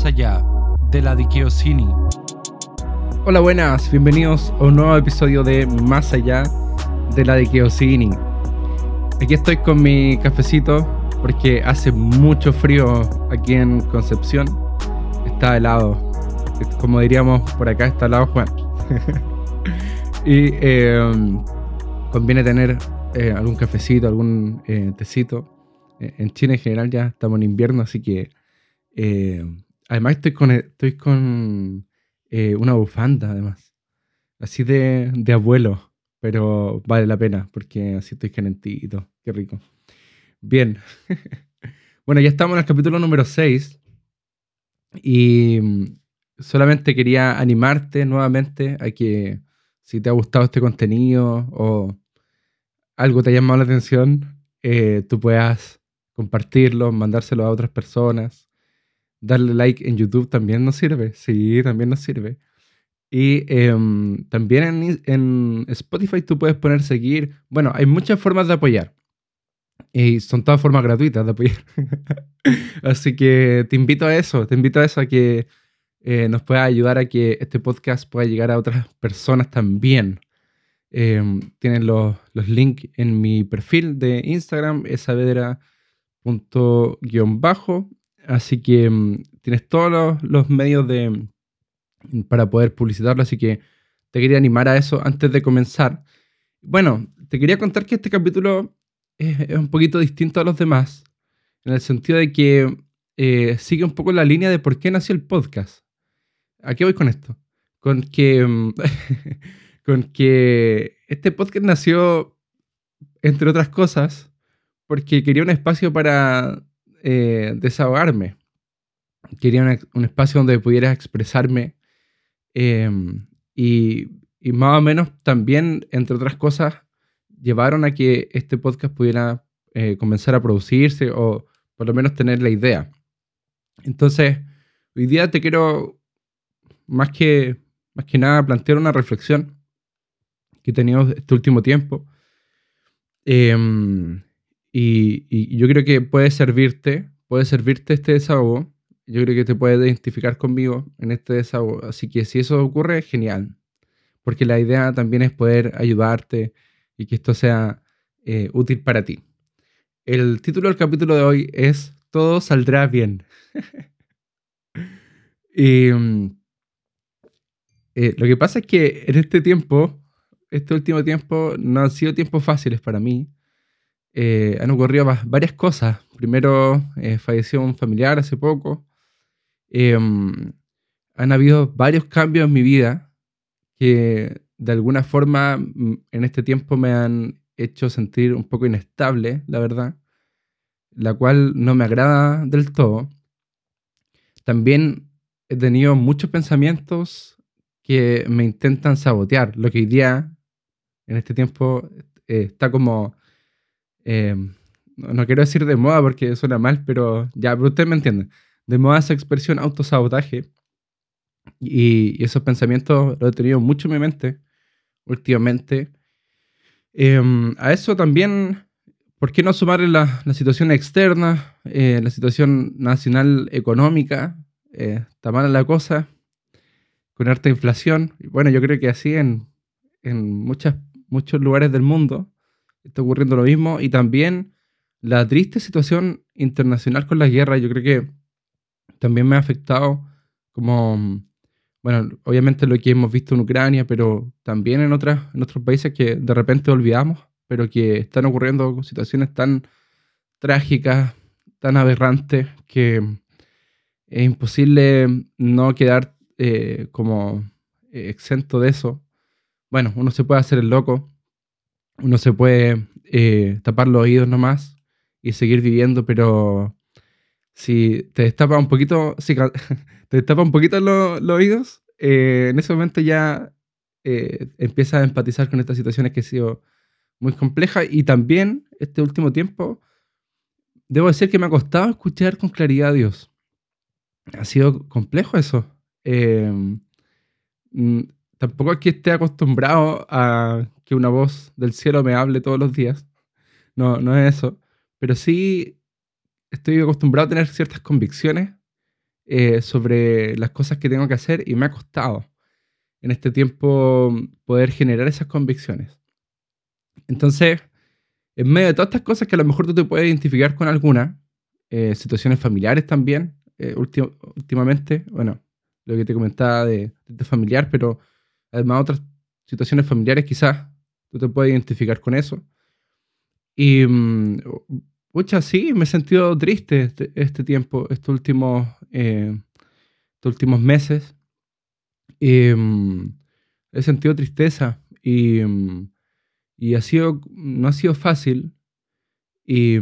más allá de la Dikiosini. Hola, buenas, bienvenidos a un nuevo episodio de Más allá de la Dikiosini. Aquí estoy con mi cafecito porque hace mucho frío aquí en Concepción. Está helado. Como diríamos por acá, está helado Juan. y em, conviene tener eh, algún cafecito, algún eh, tecito. Eh, en China en general ya estamos en invierno, así que además estoy con, estoy con una bufanda, además. Así de, de abuelo, pero vale la pena porque así estoy calentito. Qué rico. Bien. bueno, ya estamos en el capítulo número 6 y mm, solamente quería animarte nuevamente a que si te ha gustado este contenido o algo te ha llamado la atención, eh, tú puedas compartirlo, mandárselo a otras personas. Darle like en YouTube también nos sirve. Sí, también nos sirve. Y em, también en, en, Spotify tú puedes poner seguir. Bueno, hay muchas formas de apoyar. Y son todas formas gratuitas de apoyar. Así que te invito a eso. Te invito a eso, a que eh, nos pueda ayudar a que este podcast pueda llegar a otras personas también. Em, tienen los, los links en mi perfil de Instagram, esavedra.bajo. Así que em, tienes todos los, medios de, para poder publicitarlo. Así que te quería animar a eso antes de comenzar. Bueno, te quería contar que este capítulo es, un poquito distinto a los demás, en el sentido de que eh, sigue un poco la línea de por qué nació el podcast. ¿A qué voy con esto? Con que em, con que este podcast nació, entre otras cosas, porque quería un espacio para eh, desahogarme. Quería un, espacio donde pudiera expresarme em, y, más o menos también, entre otras cosas, llevaron a que este podcast pudiera eh, comenzar a producirse o por lo menos tener la idea. Entonces, hoy día te quiero, más que, más que nada, plantear una reflexión que he tenido este último tiempo. Em, y, yo creo que puede servirte, puede servirte este desahogo. Yo creo que te puedes identificar conmigo en este desahogo. Así que si eso ocurre, genial. Porque la idea también es poder ayudarte y que esto sea eh, útil para ti. El título del capítulo de hoy es Todo saldrá bien. y mm, eh, lo que pasa es que en este tiempo este último tiempo no han sido tiempos fáciles para mí. Eh, han ocurrido varias cosas. Primero, eh, falleció un familiar hace poco. Em, han habido varios cambios en mi vida que de alguna forma en este tiempo me han hecho sentir un poco inestable, la verdad, la cual no me agrada del todo. También he tenido muchos pensamientos que me intentan sabotear, lo que hoy día en este tiempo eh, está como, eh, no, quiero decir de moda porque suena mal, pero ya, pero ustedes me entienden, de moda esa expresión autosabotaje. Y, esos pensamientos los he tenido mucho en mi mente últimamente. Em, a eso también, ¿por qué no sumarle la, la situación externa, eh, la situación nacional económica? está mala la cosa, con harta inflación. Bueno, yo creo que así en, en muchas muchos lugares del mundo está ocurriendo lo mismo. Y también la triste situación internacional con la guerra, yo creo que también me ha afectado como, bueno, obviamente lo que hemos visto en Ucrania, pero también en, otras, en otros países que de repente olvidamos, pero que están ocurriendo situaciones tan trágicas, tan aberrantes, que es imposible no quedar eh, como eh, exento de eso. Bueno, uno se puede hacer el loco, uno se puede eh, tapar los oídos nomás y seguir viviendo, pero si te destapa un poquito, si te destapa un poquito los oídos, eh, en ese momento ya eh, empiezas a empatizar con estas situaciones que han sido muy complejas y también este último tiempo, debo decir que me ha costado escuchar con claridad a Dios. Ha sido complejo eso. Mm, tampoco es que esté acostumbrado a que una voz del cielo me hable todos los días. No, no es eso. Pero sí estoy acostumbrado a tener ciertas convicciones eh, sobre las cosas que tengo que hacer y me ha costado en este tiempo poder generar esas convicciones. Entonces, en medio de todas estas cosas que a lo mejor tú te puedes identificar con alguna, eh, situaciones familiares también, eh, últimamente, bueno, lo que te comentaba de, de, familiar, pero además otras situaciones familiares quizás tú te puedes identificar con eso. Y, muchas mm, sí, me he sentido triste este, este tiempo, estos últimos, eh, estos últimos meses. Mm, he sentido tristeza y, mm, y ha sido, no ha sido fácil y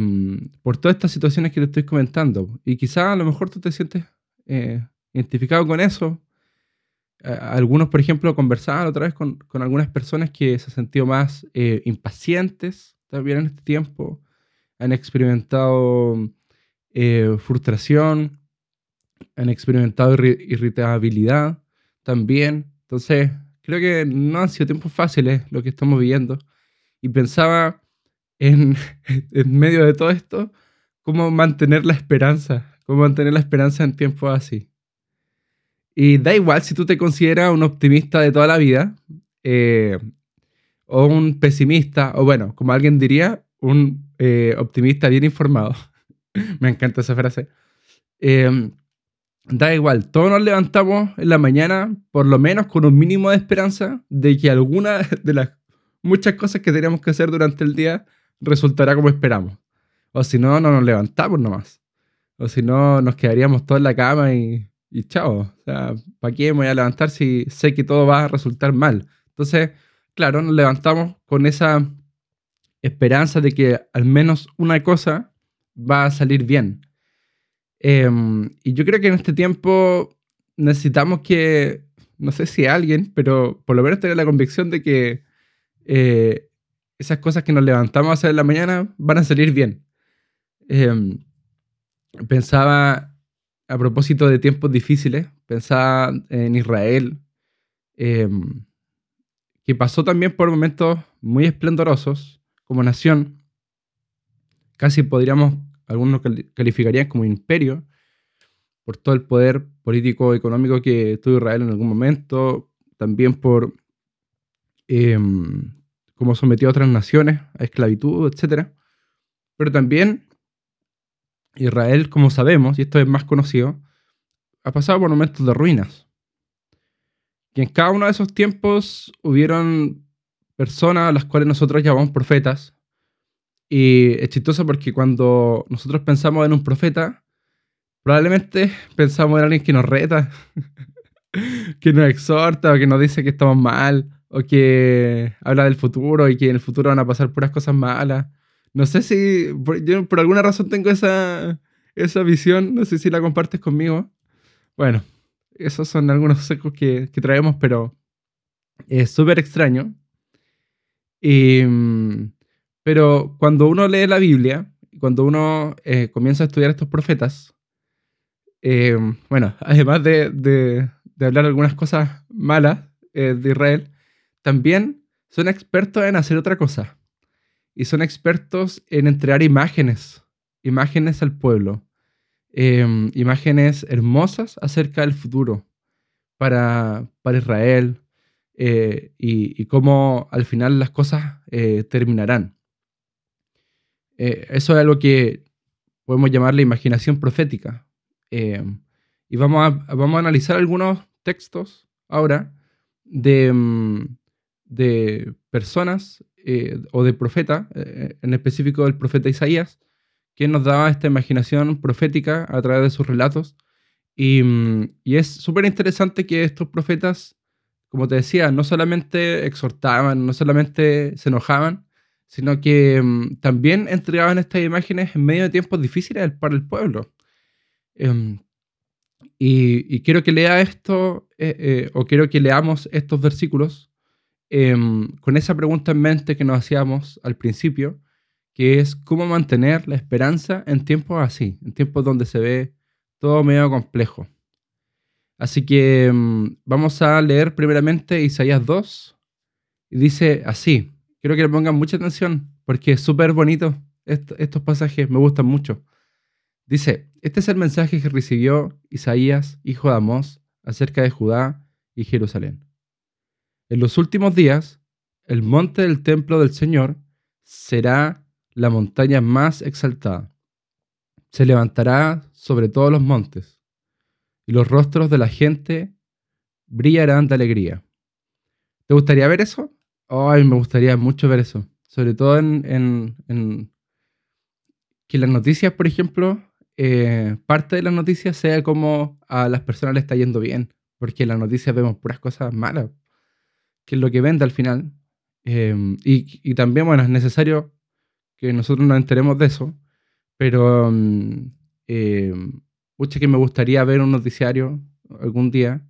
por todas estas situaciones que te estoy comentando. Y quizás a lo mejor tú te sientes eh, identificado con eso. Algunos, por ejemplo, conversaban otra vez con, con, algunas personas que se han sentido más eh, impacientes también en este tiempo. Han experimentado eh, frustración, han experimentado irritabilidad también. Entonces, creo que no han sido tiempos fáciles lo que estamos viviendo. Y pensaba en, en medio de todo esto, cómo mantener la esperanza, cómo mantener la esperanza en tiempos así. Y da igual si tú te consideras un optimista de toda la vida, eh, o un pesimista, o bueno, como alguien diría, un eh, optimista bien informado. Me encanta esa frase. Em, da igual, todos nos levantamos en la mañana, por lo menos con un mínimo de esperanza de que alguna de las muchas cosas que tenemos que hacer durante el día resultará como esperamos. O si no, no nos levantamos nomás. O si no, nos quedaríamos todos en la cama y, y chao. O sea, ¿para qué me voy a levantar si sé que todo va a resultar mal? Entonces, claro, nos levantamos con esa esperanza de que al menos una cosa va a salir bien. Em, y yo creo que en este tiempo necesitamos que, no sé si alguien, pero por lo menos tener la convicción de que eh, esas cosas que nos levantamos a hacer en la mañana van a salir bien. Em, pensaba, a propósito de tiempos difíciles, pensaba en Israel, em, que pasó también por momentos muy esplendorosos como nación. Casi podríamos, algunos calificarían como imperio, por todo el poder político económico que tuvo Israel en algún momento, también por em, cómo sometió a otras naciones a esclavitud, etc. Pero también Israel, como sabemos, y esto es más conocido, ha pasado por momentos de ruinas. Y en cada uno de esos tiempos hubieron personas a las cuales nosotros llamamos profetas. Y es chistoso porque cuando nosotros pensamos en un profeta, probablemente pensamos en alguien que nos reta, que nos exhorta o que nos dice que estamos mal o que habla del futuro y que en el futuro van a pasar puras cosas malas. No sé si, yo por alguna razón tengo esa, esa visión, no sé si la compartes conmigo. Bueno, esos son algunos secos que, traemos, pero es súper extraño. pero cuando uno lee la Biblia, cuando uno eh, comienza a estudiar estos profetas, eh, bueno, además de, de, de, hablar algunas cosas malas eh, de Israel, también son expertos en hacer otra cosa. Y son expertos en entregar imágenes, imágenes al pueblo. Em, imágenes hermosas acerca del futuro para, para Israel eh, y, cómo al final las cosas eh, terminarán. Eh, eso es algo que podemos llamar la imaginación profética. Em, y vamos a, vamos a analizar algunos textos ahora de, mm, de personas eh, o de profeta, eh, en específico del profeta Isaías, que nos daba esta imaginación profética a través de sus relatos. Y, mm, y es súper interesante que estos profetas, como te decía, no solamente exhortaban, no solamente se enojaban, sino que mm, también entregaban estas imágenes en medio de tiempos difíciles para el pueblo. Em, y, y, quiero que lea esto, eh, o quiero que leamos estos versículos Em, con esa pregunta en mente que nos hacíamos al principio, que es cómo mantener la esperanza en tiempos así, en tiempos donde se ve todo medio complejo. Así que em, vamos a leer primeramente Isaías 2 y dice así, quiero que le pongan mucha atención porque es súper bonito estos pasajes, me gustan mucho. Dice, este es el mensaje que recibió Isaías, hijo de Amós, acerca de Judá y Jerusalén. En los últimos días, el monte del templo del Señor será la montaña más exaltada. Se levantará sobre todos los montes, y los rostros de la gente brillarán de alegría. ¿Te gustaría ver eso? Ay, me gustaría mucho ver eso. Sobre todo en, que las noticias, por ejemplo, eh, parte de las noticias sea como a las personas les está yendo bien, porque en las noticias vemos puras cosas malas, que es lo que vende al final. Em, y, también, bueno, es necesario que nosotros nos enteremos de eso, pero eh, que me gustaría ver un noticiario algún día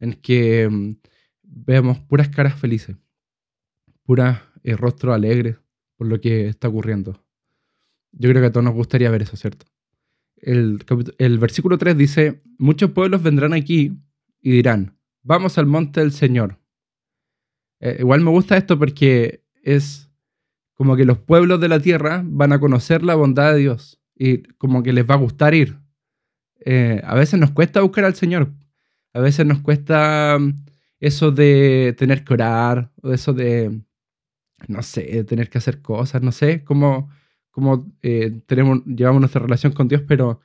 en que veamos puras caras felices, puras eh, rostros alegres por lo que está ocurriendo. Yo creo que a todos nos gustaría ver eso, ¿cierto? El, el versículo 3 dice, muchos pueblos vendrán aquí y dirán, vamos al monte del Señor. Eh, igual me gusta esto porque es como que los pueblos de la tierra van a conocer la bondad de Dios y como que les va a gustar ir. Eh, a veces nos cuesta buscar al Señor, a veces nos cuesta mm, eso de tener que orar, o eso de, no sé, tener que hacer cosas, no sé, cómo, cómo eh, tenemos, llevamos nuestra relación con Dios, pero,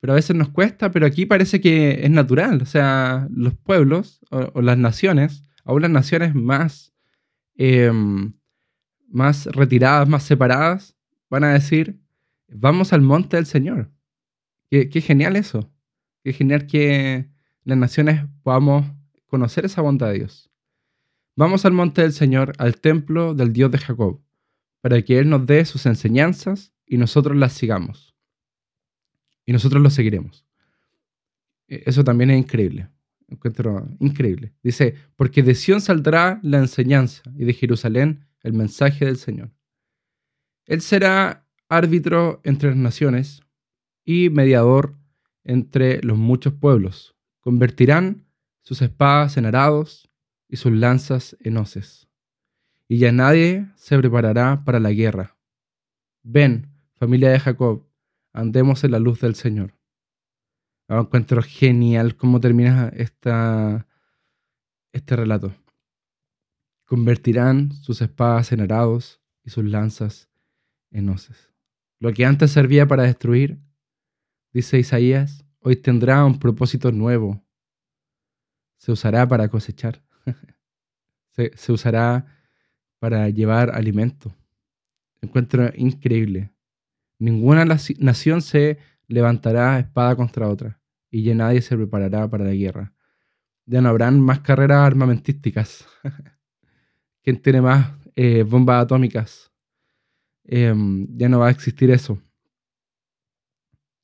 pero a veces nos cuesta, pero aquí parece que es natural, o sea, los pueblos o, las naciones, aún las naciones más, em, más retiradas, más separadas, van a decir, vamos al monte del Señor. Qué, qué genial eso. Qué genial que las naciones podamos conocer esa bondad de Dios. Vamos al monte del Señor, al templo del Dios de Jacob, para que Él nos dé sus enseñanzas y nosotros las sigamos. Y nosotros lo seguiremos. E, eso también es increíble. Encuentro increíble. Dice, porque de Sión saldrá la enseñanza y de Jerusalén el mensaje del Señor. Él será árbitro entre las naciones y mediador entre los muchos pueblos. Convertirán sus espadas en arados y sus lanzas en hoces. Y ya nadie se preparará para la guerra. Ven, familia de Jacob, andemos en la luz del Señor. Ah, encuentro genial cómo termina esta, este relato. Convertirán sus espadas en arados y sus lanzas en hoces. Lo que antes servía para destruir, dice Isaías, hoy tendrá un propósito nuevo se usará para cosechar, se, usará para llevar alimento. Encuentro increíble. Ninguna nación se levantará espada contra otra y ya nadie se preparará para la guerra. Ya no habrán más carreras armamentísticas. ¿Quién tiene más eh, bombas atómicas? Em, ya no va a existir eso.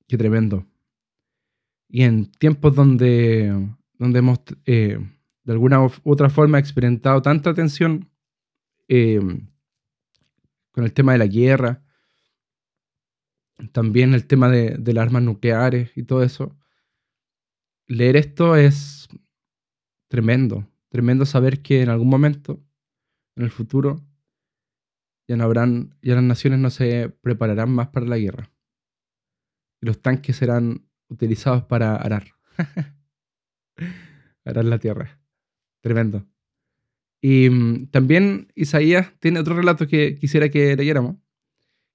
Qué tremendo. Y en tiempos donde donde hemos eh, de alguna u otra forma experimentado tanta tensión eh, con el tema de la guerra, también el tema de, las armas nucleares y todo eso. Leer esto es tremendo, tremendo saber que en algún momento, en el futuro, ya no habrán, ya las naciones no se prepararán más para la guerra. Y los tanques serán utilizados para arar. Arar la tierra. Tremendo. Y mm, también Isaías tiene otro relato que quisiera que leyéramos,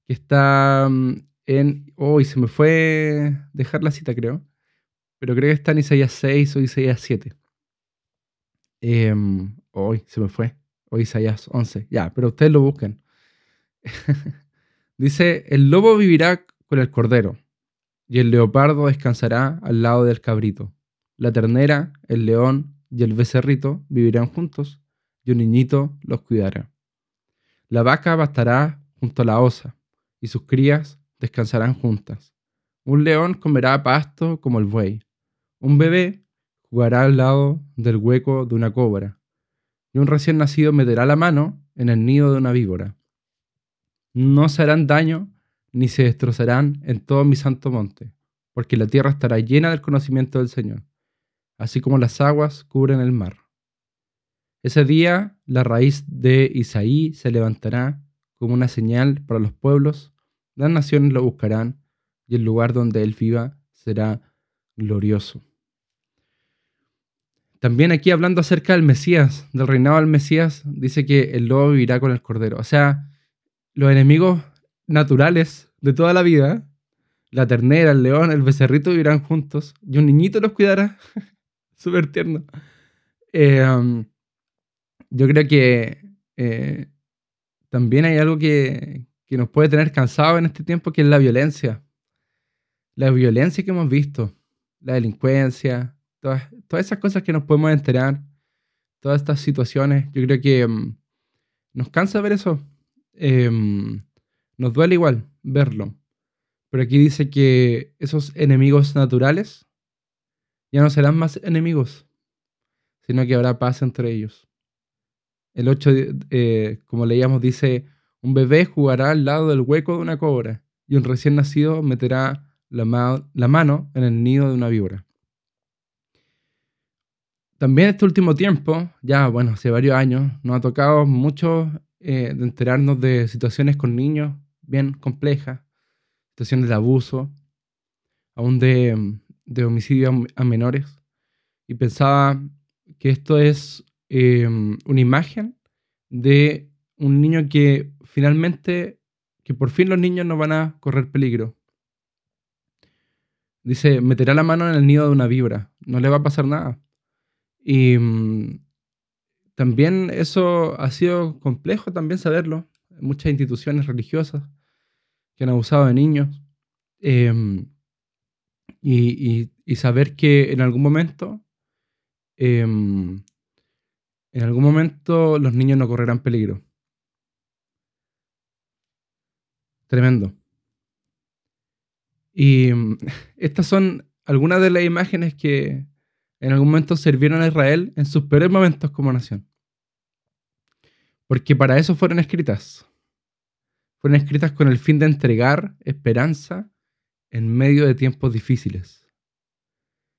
que está mm, en... Hoy se me fue dejar la cita, creo. Pero creo que está en Isaías 6 o Isaías 7. hoy se me fue. Hoy Isaías 11. Ya, pero ustedes lo buscan. Dice, el lobo vivirá con el cordero y el leopardo descansará al lado del cabrito. La ternera, el león y el becerrito vivirán juntos, y un niñito los cuidará. La vaca bastará junto a la osa, y sus crías descansarán juntas. Un león comerá pasto como el buey. Un bebé jugará al lado del hueco de una cobra, y un recién nacido meterá la mano en el nido de una víbora. No se harán daño ni se destrozarán en todo mi santo monte, porque la tierra estará llena del conocimiento del Señor así como las aguas cubren el mar. Ese día la raíz de Isaí se levantará como una señal para los pueblos, las naciones lo buscarán y el lugar donde Él viva será glorioso. También aquí hablando acerca del Mesías, del reinado del Mesías, dice que el lobo vivirá con el cordero. O sea, los enemigos naturales de toda la vida, la ternera, el león, el becerrito vivirán juntos y un niñito los cuidará. Súper tierno. Eh, um, yo creo que eh, también hay algo que, que nos puede tener cansados en este tiempo, que es la violencia. La violencia que hemos visto, la delincuencia, todas, todas esas cosas que nos podemos enterar, todas estas situaciones, yo creo que mm, nos cansa ver eso. Em, nos duele igual verlo. Pero aquí dice que esos enemigos naturales ya no serán más enemigos, sino que habrá paz entre ellos. El 8, eh, como leíamos, dice, un bebé jugará al lado del hueco de una cobra y un recién nacido meterá la, la mano en el nido de una víbora. También este último tiempo, ya bueno, hace varios años, nos ha tocado mucho eh, enterarnos de situaciones con niños bien complejas, situaciones de abuso, aún de, de homicidio a menores. Y pensaba que esto es eh, una imagen de un niño que finalmente, que por fin los niños no van a correr peligro. Dice, meterá la mano en el nido de una vibra, no le va a pasar nada. Y mm, también eso ha sido complejo también saberlo. Muchas instituciones religiosas que han abusado de niños. Em, y, saber que en algún momento, em, en algún momento los niños no correrán peligro. Tremendo. Y mm, estas son algunas de las imágenes que en algún momento sirvieron a Israel en sus peores momentos como nación. Porque para eso fueron escritas. Fueron escritas con el fin de entregar esperanza en medio de tiempos difíciles.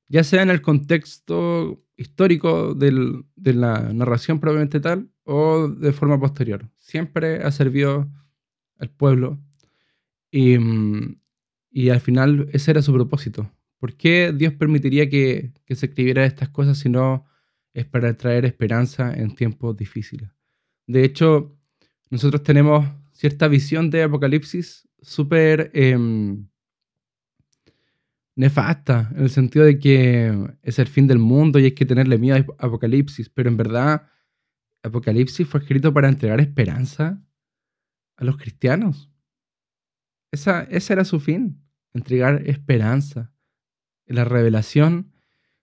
Ya sea en el contexto histórico de la narración probablemente tal o de forma posterior. Siempre ha servido al pueblo y, mm, y al final ese era su propósito. ¿Por qué Dios permitiría que, se escribiera estas cosas si no es para traer esperanza en tiempos difíciles? De hecho, nosotros tenemos cierta visión de Apocalipsis súper em, nefasta, en el sentido de que es el fin del mundo y hay que tenerle miedo a Apocalipsis, pero en verdad Apocalipsis fue escrito para entregar esperanza a los cristianos. Esa, ese era su fin, entregar esperanza, la revelación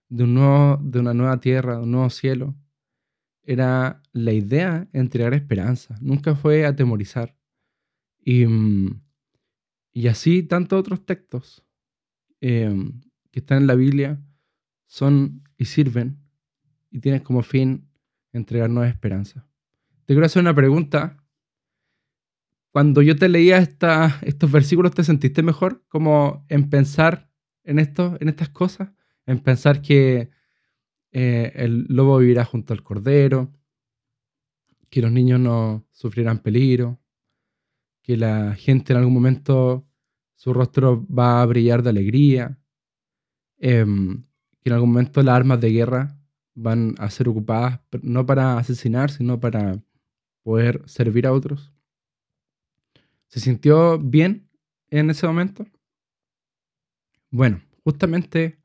de, un nuevo, de una nueva tierra, de un nuevo cielo. Era la idea entregar esperanza, nunca fue atemorizar. Y, mm, y así tantos otros textos em, que están en la Biblia son y sirven y tienen como fin entregarnos esperanza. Te quiero hacer una pregunta cuando yo te leía estos versículos, ¿te sentiste mejor? Como en pensar en, esto, en estas cosas, en pensar que eh, el lobo vivirá junto al cordero, que los niños no sufrirán peligro, que la gente en algún momento su rostro va a brillar de alegría, em, que en algún momento las armas de guerra van a ser ocupadas no para asesinar, sino para poder servir a otros. ¿Se sintió bien en ese momento? Bueno, justamente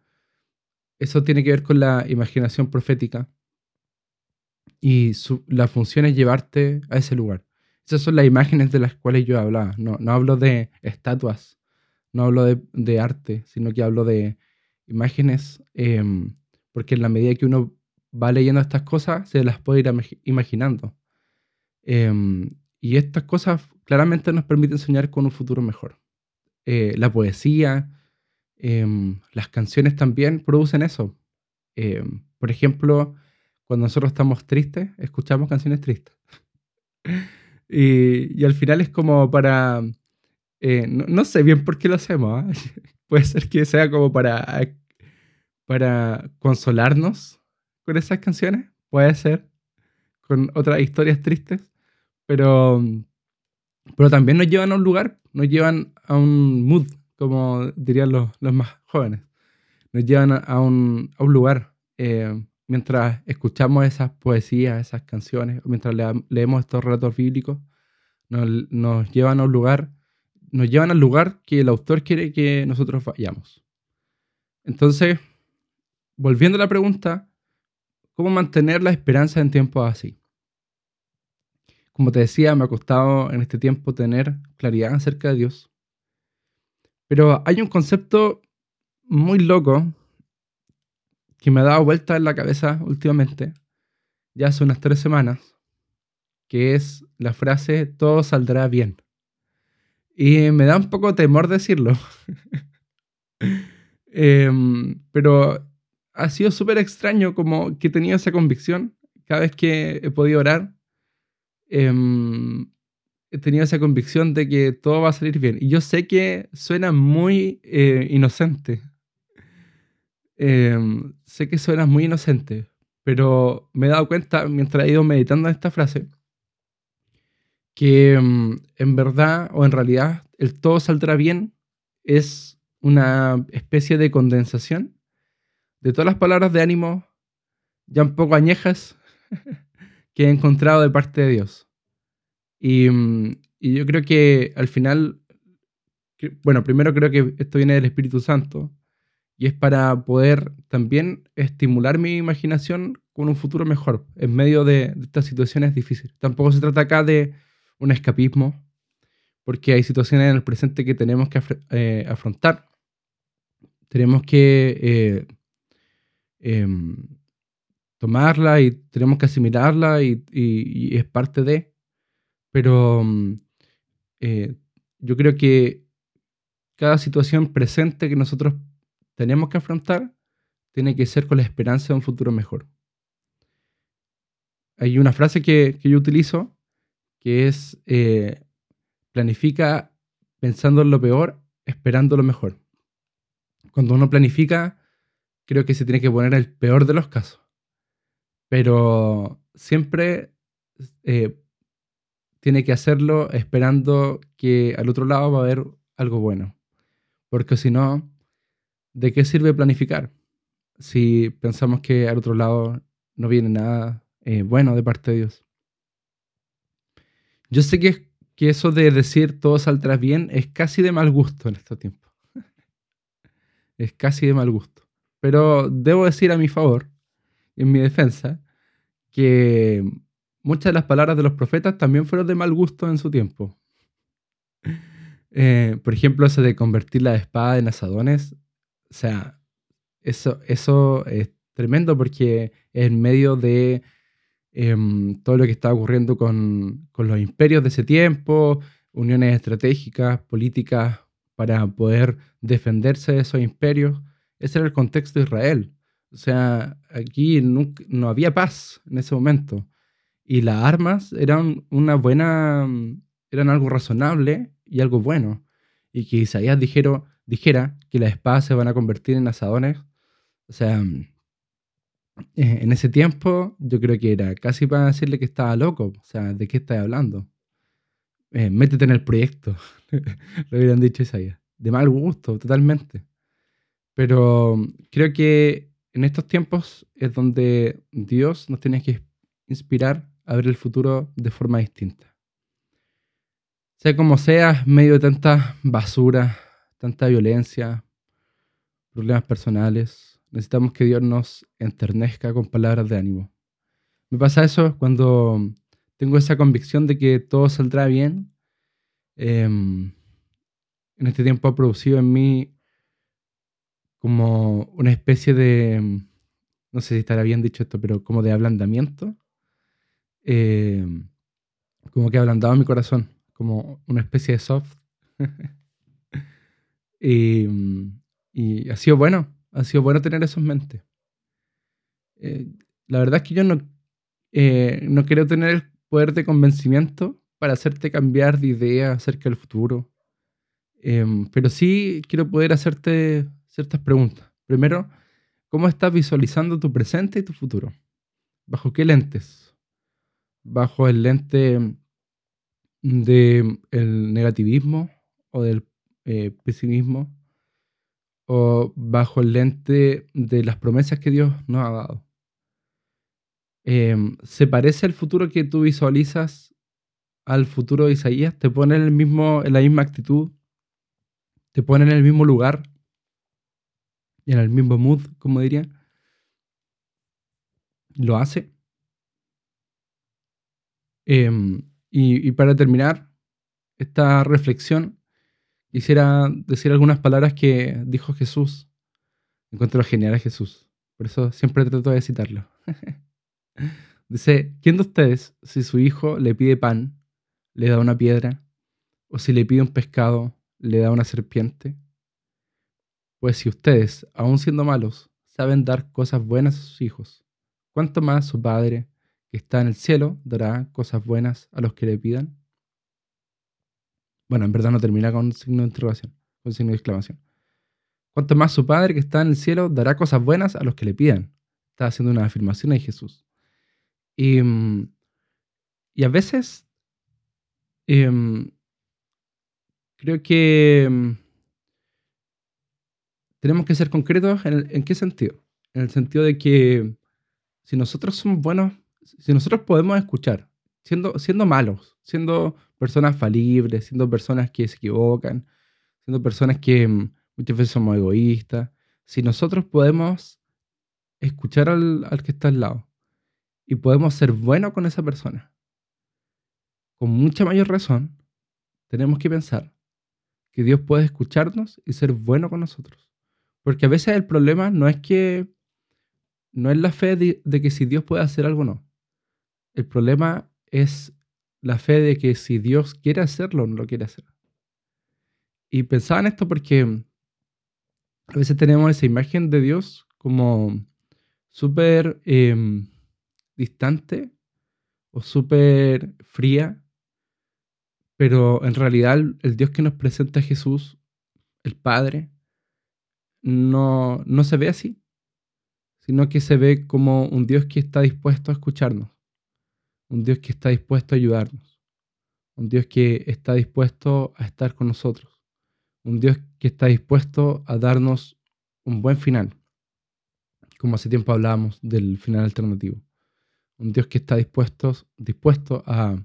eso tiene que ver con la imaginación profética y la función es llevarte a ese lugar. Esas son las imágenes de las cuales yo hablaba. No, no hablo de estatuas, no hablo de, arte, sino que hablo de imágenes, em, porque en la medida que uno va leyendo estas cosas, se las puede ir imaginando. Em, y estas cosas claramente nos permiten soñar con un futuro mejor. Eh, la poesía, em, las canciones también producen eso. Em, por ejemplo, cuando nosotros estamos tristes, escuchamos canciones tristes. y, al final es como para... Eh, no, sé bien por qué lo hacemos. ¿ah? Puede ser que sea como para, para consolarnos con esas canciones. Puede ser. Con otras historias tristes. Pero pero también nos llevan a un lugar, nos llevan a un mood como dirían los, más jóvenes. Nos llevan a, un, lugar. Eh, mientras escuchamos esas poesías, esas canciones, mientras leemos estos relatos bíblicos, nos, llevan a un lugar, nos llevan al lugar que el autor quiere que nosotros vayamos. Entonces, volviendo a la pregunta, ¿cómo mantener la esperanza en tiempos así? Como te decía, me ha costado en este tiempo tener claridad acerca de Dios. Pero hay un concepto muy loco que me ha dado vuelta en la cabeza últimamente, ya hace unas tres semanas, que es la frase todo saldrá bien. Y me da un poco temor decirlo. Em, pero ha sido súper extraño como que tenido esa convicción cada vez que he podido orar. Em, he tenido esa convicción de que todo va a salir bien. Y yo sé que suena muy eh, inocente. Em, sé que suena muy inocente, pero me he dado cuenta mientras he ido meditando esta frase que em, en verdad o en realidad el todo saldrá bien es una especie de condensación de todas las palabras de ánimo ya un poco añejas que he encontrado de parte de Dios. Y, em, y yo creo que al final, bueno, primero creo que esto viene del Espíritu Santo, y es para poder también estimular mi imaginación con un futuro mejor en medio de, estas situaciones difíciles. Tampoco se trata acá de un escapismo, porque hay situaciones en el presente que tenemos que eh, afrontar. Tenemos que eh, em, tomarla y tenemos que asimilarla y, es parte de, pero mm, eh, yo creo que cada situación presente que nosotros tenemos que afrontar tiene que ser con la esperanza de un futuro mejor. Hay una frase que, yo utilizo que es eh, planifica pensando en lo peor, esperando lo mejor. Cuando uno planifica, creo que se tiene que poner el peor de los casos. Pero siempre eh, tiene que hacerlo esperando que al otro lado va a haber algo bueno. Porque si no, ¿de qué sirve planificar si pensamos que al otro lado no viene nada eh, bueno de parte de Dios? Yo sé que, que eso de decir todo saldrá bien es casi de mal gusto en este tiempo. es casi de mal gusto. Pero debo decir a mi favor, en mi defensa, que muchas de las palabras de los profetas también fueron de mal gusto en su tiempo. Eh, por ejemplo, eso de convertir la espada en asadones o sea, eso, eso es tremendo porque en medio de em, todo lo que está ocurriendo con, con, los imperios de ese tiempo, uniones estratégicas, políticas para poder defenderse de esos imperios, ese era el contexto de Israel. O sea, aquí no había paz en ese momento. Y las armas eran una buena, eran algo razonable y algo bueno. Y que Isaías dijeron, dijera que las espadas se van a convertir en asadones, o sea, eh, en ese tiempo yo creo que era casi para decirle que estaba loco, o sea, ¿de qué estás hablando? Eh, métete en el proyecto, lo hubieran dicho Isaías, de mal gusto, totalmente. Pero creo que en estos tiempos es donde Dios nos tiene que inspirar a ver el futuro de forma distinta. Sea como sea, medio de tanta basura, tanta violencia, problemas personales. Necesitamos que Dios nos enternezca con palabras de ánimo. Me pasa eso cuando tengo esa convicción de que todo saldrá bien. Em, en este tiempo ha producido en mí como una especie de, no sé si estará bien dicho esto, pero como de ablandamiento. Em, como que ha ablandado mi corazón, como una especie de soft. Y, y, ha sido bueno, ha sido bueno tener eso en mente. Eh, la verdad es que yo no, eh, no quiero tener el poder de convencimiento para hacerte cambiar de idea acerca del futuro, em, pero sí quiero poder hacerte ciertas preguntas. Primero, ¿cómo estás visualizando tu presente y tu futuro? ¿Bajo qué lentes? ¿Bajo el lente del negativismo o del eh, pesimismo o bajo el lente de las promesas que Dios nos ha dado. Em, ¿Se parece el futuro que tú visualizas al futuro de Isaías? ¿Te pone en, el mismo, en la misma actitud? ¿Te pone en el mismo lugar? ¿En el mismo mood, como diría? ¿Lo hace? Em, y, y para terminar esta reflexión, quisiera decir algunas palabras que dijo Jesús. Encuentro genial a Jesús. Por eso siempre trato de citarlo. Dice, ¿quién de ustedes, si su hijo le pide pan, le da una piedra? ¿O si le pide un pescado, le da una serpiente? Pues si ustedes, aun siendo malos, saben dar cosas buenas a sus hijos, ¿cuánto más su Padre, está en el cielo, dará cosas buenas a los que le pidan? Bueno, en verdad no termina con signo de interrogación, con signo de exclamación. ¿Cuánto más su Padre, que está en el cielo, dará cosas buenas a los que le pidan? Está haciendo una afirmación ahí Jesús. Y, mm, y a veces em, creo que mm, tenemos que ser concretos en, qué sentido. En el sentido de que si nosotros somos buenos, si nosotros podemos escuchar, siendo, siendo malos, siendo personas falibles, siendo personas que se equivocan, siendo personas que mm, muchas veces somos egoístas, si nosotros podemos escuchar al, al que está al lado, y podemos ser buenos con esa persona. Con mucha mayor razón, tenemos que pensar que Dios puede escucharnos y ser bueno con nosotros. Porque a veces el problema no es que no es la fe de, que si Dios puede hacer algo o no. El problema es la fe de que si Dios quiere hacerlo no lo quiere hacer. Y pensaba en esto porque a veces tenemos esa imagen de Dios como súper em, distante o súper fría, pero en realidad el Dios que nos presenta Jesús, el Padre, no, no se ve así, sino que se ve como un Dios que está dispuesto a escucharnos, un Dios que está dispuesto a ayudarnos, un Dios que está dispuesto a estar con nosotros, un Dios que está dispuesto a darnos un buen final, como hace tiempo hablábamos del final alternativo un Dios que está dispuesto, dispuesto a,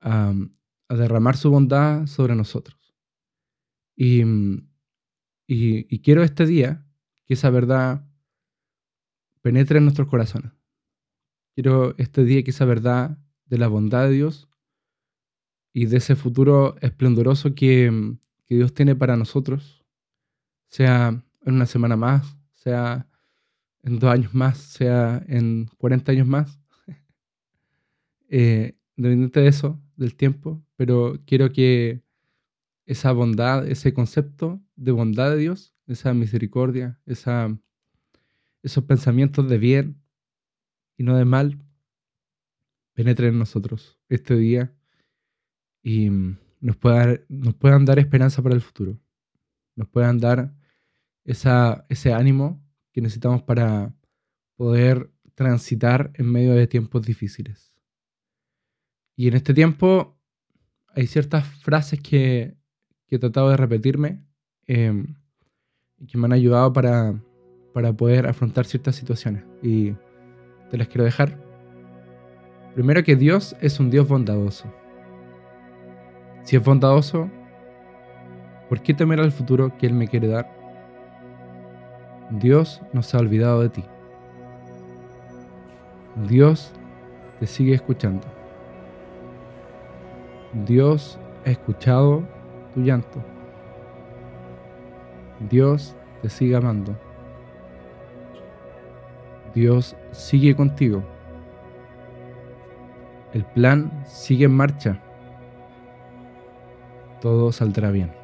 a, derramar su bondad sobre nosotros. Y, y, quiero este día que esa verdad penetre en nuestros corazones. Quiero este día que esa verdad de la bondad de Dios y de ese futuro esplendoroso que, Dios tiene para nosotros, sea en una semana más, sea en dos años más, sea en 40 años más, eh, de eso, del tiempo, pero quiero que esa bondad, ese concepto de bondad de Dios, esa misericordia, esa, esos pensamientos de bien y no de mal, penetren en nosotros este día y nos, pueda, nos puedan dar esperanza para el futuro, nos puedan dar esa, ese ánimo que necesitamos para poder transitar en medio de tiempos difíciles. Y en este tiempo hay ciertas frases que, he tratado de repetirme y que me han ayudado para, para poder afrontar ciertas situaciones. Y te las quiero dejar. Primero que Dios es un Dios bondadoso. Si es bondadoso, ¿por qué temer al futuro que Él me quiere dar? Dios no se ha olvidado de ti. Dios te sigue escuchando. Dios ha escuchado tu llanto. Dios te sigue amando. Dios sigue contigo. El plan sigue en marcha. Todo saldrá bien.